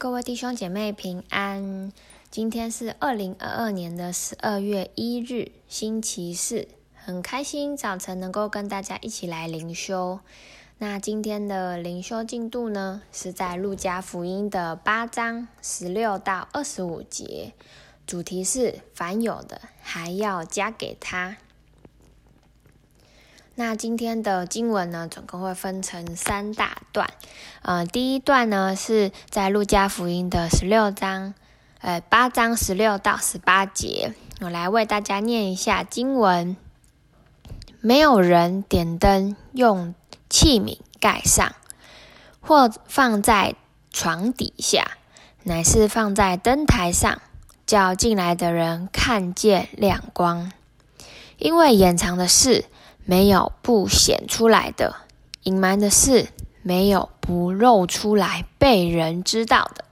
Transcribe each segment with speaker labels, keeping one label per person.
Speaker 1: 各位弟兄姐妹平安，今天是二零二二年的十二月一日，星期四，很开心早晨能够跟大家一起来灵修。那今天的灵修进度呢，是在路加福音的八章十六到二十五节，主题是凡有的还要加给他。那今天的经文呢，总共会分成三大段。呃，第一段呢是在路加福音的十六章，呃，八章十六到十八节，我来为大家念一下经文。没有人点灯用器皿盖上，或放在床底下，乃是放在灯台上，叫进来的人看见亮光。因为掩藏的事，没有不显出来的，隐瞒的事没有不露出来被人知道的。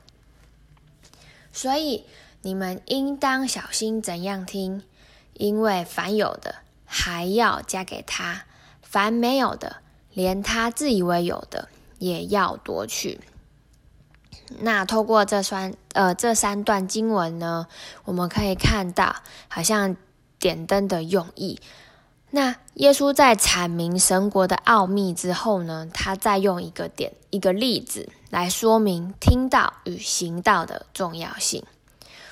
Speaker 1: 所以你们应当小心怎样听，因为凡有的还要加给他，凡没有的，连他自以为有的也要夺去。那透过这三呃这三段经文呢，我们可以看到，好像点灯的用意。那耶稣在阐明神国的奥秘之后呢，他再用一个点、一个例子来说明听道与行道的重要性。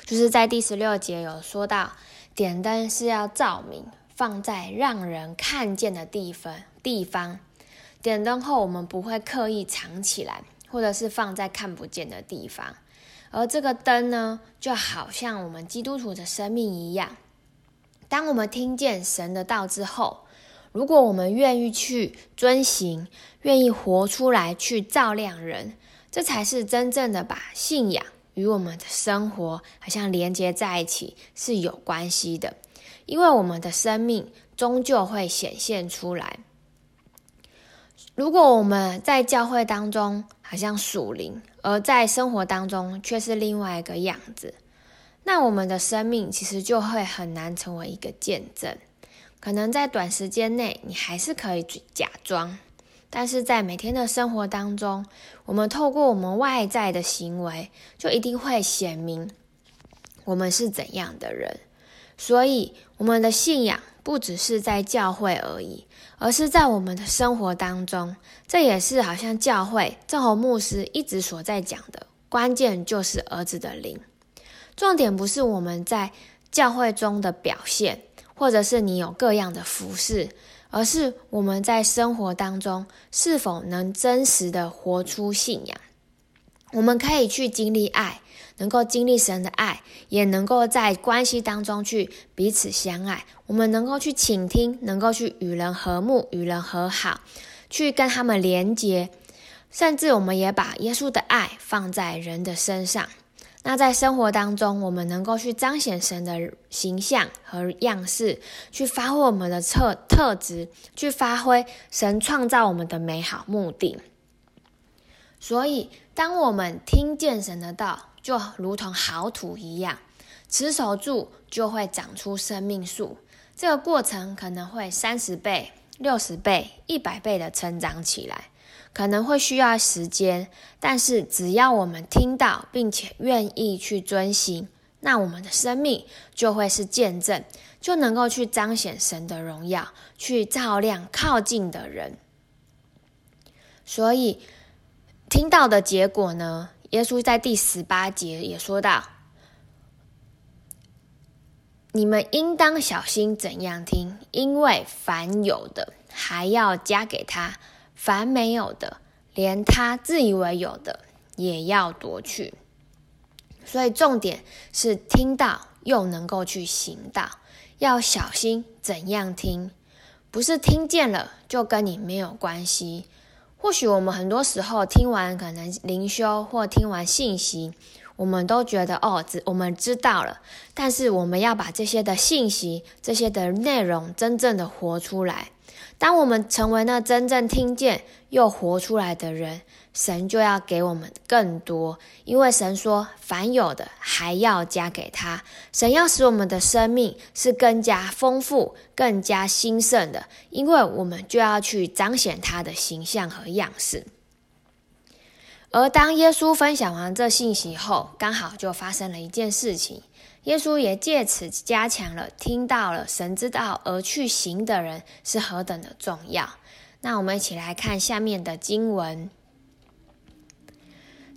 Speaker 1: 就是在第十六节有说到，点灯是要照明，放在让人看见的地方。地方点灯后，我们不会刻意藏起来，或者是放在看不见的地方。而这个灯呢，就好像我们基督徒的生命一样。当我们听见神的道之后，如果我们愿意去遵行，愿意活出来去照亮人，这才是真正的把信仰与我们的生活好像连接在一起是有关系的。因为我们的生命终究会显现出来。如果我们在教会当中好像属灵，而在生活当中却是另外一个样子。那我们的生命其实就会很难成为一个见证，可能在短时间内你还是可以假装，但是在每天的生活当中，我们透过我们外在的行为，就一定会显明我们是怎样的人。所以，我们的信仰不只是在教会而已，而是在我们的生活当中。这也是好像教会正和牧师一直所在讲的，关键就是儿子的灵。重点不是我们在教会中的表现，或者是你有各样的服饰，而是我们在生活当中是否能真实的活出信仰。我们可以去经历爱，能够经历神的爱，也能够在关系当中去彼此相爱。我们能够去倾听，能够去与人和睦、与人和好，去跟他们连结，甚至我们也把耶稣的爱放在人的身上。那在生活当中，我们能够去彰显神的形象和样式，去发挥我们的特特质，去发挥神创造我们的美好目的。所以，当我们听见神的道，就如同好土一样，持守住就会长出生命树。这个过程可能会三十倍、六十倍、一百倍的成长起来。可能会需要时间，但是只要我们听到并且愿意去遵行，那我们的生命就会是见证，就能够去彰显神的荣耀，去照亮靠近的人。所以听到的结果呢，耶稣在第十八节也说到：“你们应当小心怎样听，因为凡有的还要加给他。”凡没有的，连他自以为有的也要夺去。所以重点是听到又能够去行道，要小心怎样听，不是听见了就跟你没有关系。或许我们很多时候听完可能灵修或听完信息，我们都觉得哦，知我们知道了，但是我们要把这些的信息、这些的内容真正的活出来。当我们成为那真正听见又活出来的人，神就要给我们更多，因为神说：“凡有的还要加给他。”神要使我们的生命是更加丰富、更加兴盛的，因为我们就要去彰显他的形象和样式。而当耶稣分享完这信息后，刚好就发生了一件事情。耶稣也借此加强了听到了神之道而去行的人是何等的重要。那我们一起来看下面的经文，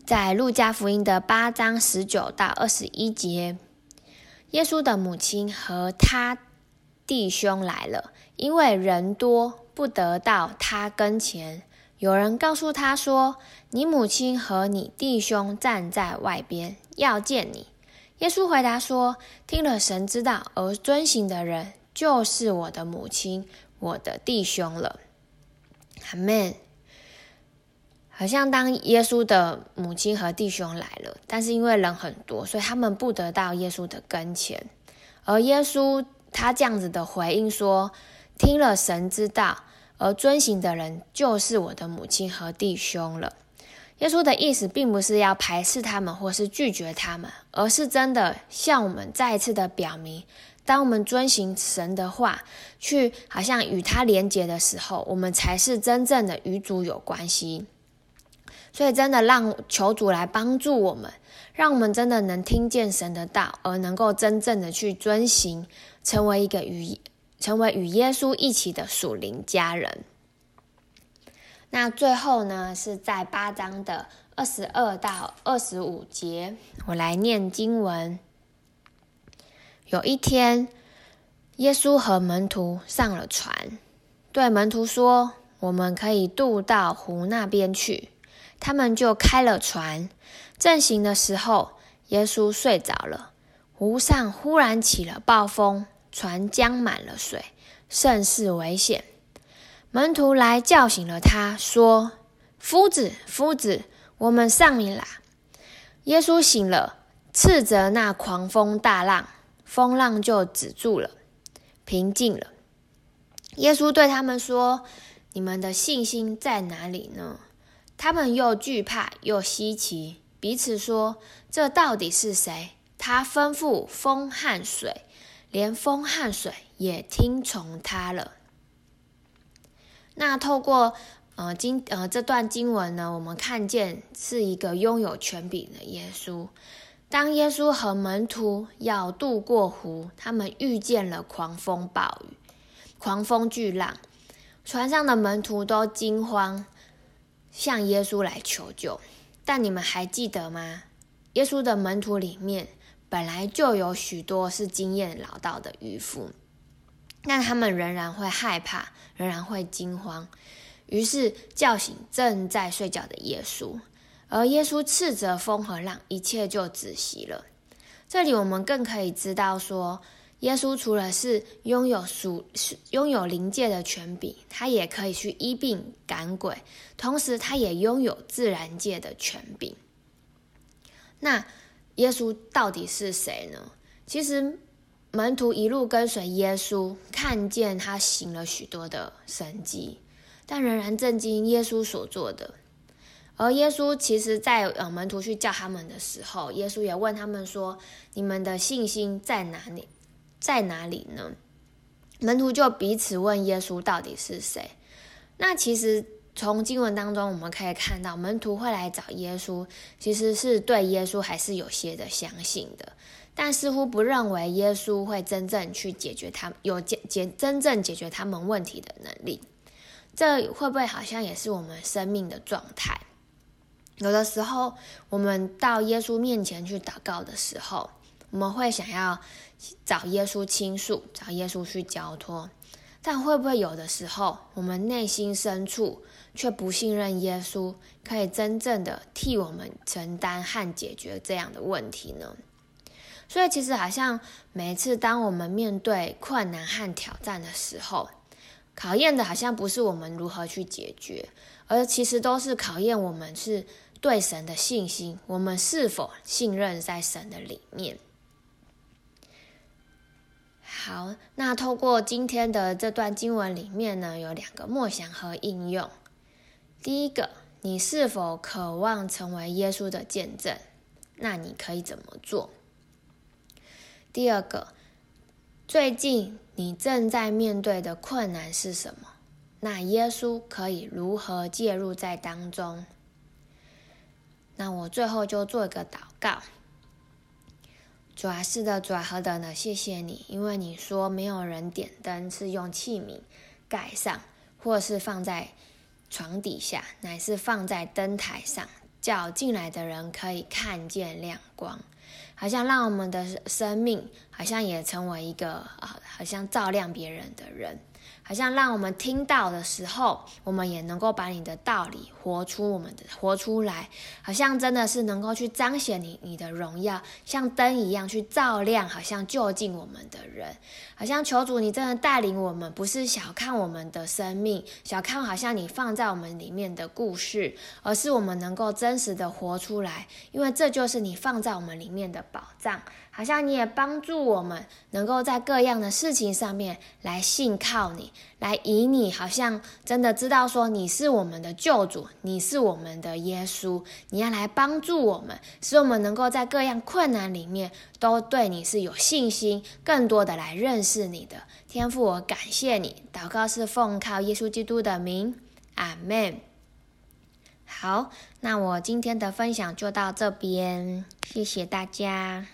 Speaker 1: 在路加福音的八章十九到二十一节，耶稣的母亲和他弟兄来了，因为人多，不得到他跟前。有人告诉他说：“你母亲和你弟兄站在外边，要见你。”耶稣回答说：“听了神之道而遵行的人，就是我的母亲、我的弟兄了。”阿门。好像当耶稣的母亲和弟兄来了，但是因为人很多，所以他们不得到耶稣的跟前。而耶稣他这样子的回应说：“听了神之道而遵行的人，就是我的母亲和弟兄了。”耶稣的意思并不是要排斥他们或是拒绝他们，而是真的向我们再一次的表明，当我们遵行神的话，去好像与他连结的时候，我们才是真正的与主有关系。所以，真的让求主来帮助我们，让我们真的能听见神的道，而能够真正的去遵行，成为一个与成为与耶稣一起的属灵家人。那最后呢，是在八章的二十二到二十五节，我来念经文。有一天，耶稣和门徒上了船，对门徒说：“我们可以渡到湖那边去。”他们就开了船。正行的时候，耶稣睡着了。湖上忽然起了暴风，船将满了水，甚是危险。门徒来叫醒了他，说：“夫子，夫子，我们丧命啦！”耶稣醒了，斥责那狂风大浪，风浪就止住了，平静了。耶稣对他们说：“你们的信心在哪里呢？”他们又惧怕又稀奇，彼此说：“这到底是谁？他吩咐风和水，连风和水也听从他了。”那透过呃经呃这段经文呢，我们看见是一个拥有权柄的耶稣。当耶稣和门徒要渡过湖，他们遇见了狂风暴雨、狂风巨浪，船上的门徒都惊慌，向耶稣来求救。但你们还记得吗？耶稣的门徒里面本来就有许多是经验老道的渔夫。但他们仍然会害怕，仍然会惊慌，于是叫醒正在睡觉的耶稣，而耶稣斥责风和浪，一切就止息了。这里我们更可以知道说，耶稣除了是拥有属拥有灵界的权柄，他也可以去医病赶鬼，同时他也拥有自然界的权柄。那耶稣到底是谁呢？其实。门徒一路跟随耶稣，看见他行了许多的神迹，但仍然震惊耶稣所做的。而耶稣其实在呃门徒去叫他们的时候，耶稣也问他们说：“你们的信心在哪里？在哪里呢？”门徒就彼此问耶稣到底是谁。那其实从经文当中我们可以看到，门徒会来找耶稣，其实是对耶稣还是有些的相信的。但似乎不认为耶稣会真正去解决他们有解解真正解决他们问题的能力，这会不会好像也是我们生命的状态？有的时候，我们到耶稣面前去祷告的时候，我们会想要找耶稣倾诉，找耶稣去交托，但会不会有的时候，我们内心深处却不信任耶稣，可以真正的替我们承担和解决这样的问题呢？所以，其实好像每次当我们面对困难和挑战的时候，考验的好像不是我们如何去解决，而其实都是考验我们是对神的信心，我们是否信任在神的里面。好，那透过今天的这段经文里面呢，有两个默想和应用。第一个，你是否渴望成为耶稣的见证？那你可以怎么做？第二个，最近你正在面对的困难是什么？那耶稣可以如何介入在当中？那我最后就做一个祷告。主啊，是的，主啊，何等的谢谢你，因为你说没有人点灯是用器皿盖上，或是放在床底下，乃是放在灯台上，叫进来的人可以看见亮光，好像让我们的生命好像也成为一个啊，好像照亮别人的人。好像让我们听到的时候，我们也能够把你的道理活出我们的活出来，好像真的是能够去彰显你你的荣耀，像灯一样去照亮，好像就近我们的人，好像求主你真的带领我们，不是小看我们的生命，小看好像你放在我们里面的故事，而是我们能够真实的活出来，因为这就是你放在我们里面的宝藏。好像你也帮助我们，能够在各样的事情上面来信靠你，来以你好像真的知道说你是我们的救主，你是我们的耶稣，你要来帮助我们，使我们能够在各样困难里面都对你是有信心，更多的来认识你的天父。我感谢你，祷告是奉靠耶稣基督的名，阿门。好，那我今天的分享就到这边，谢谢大家。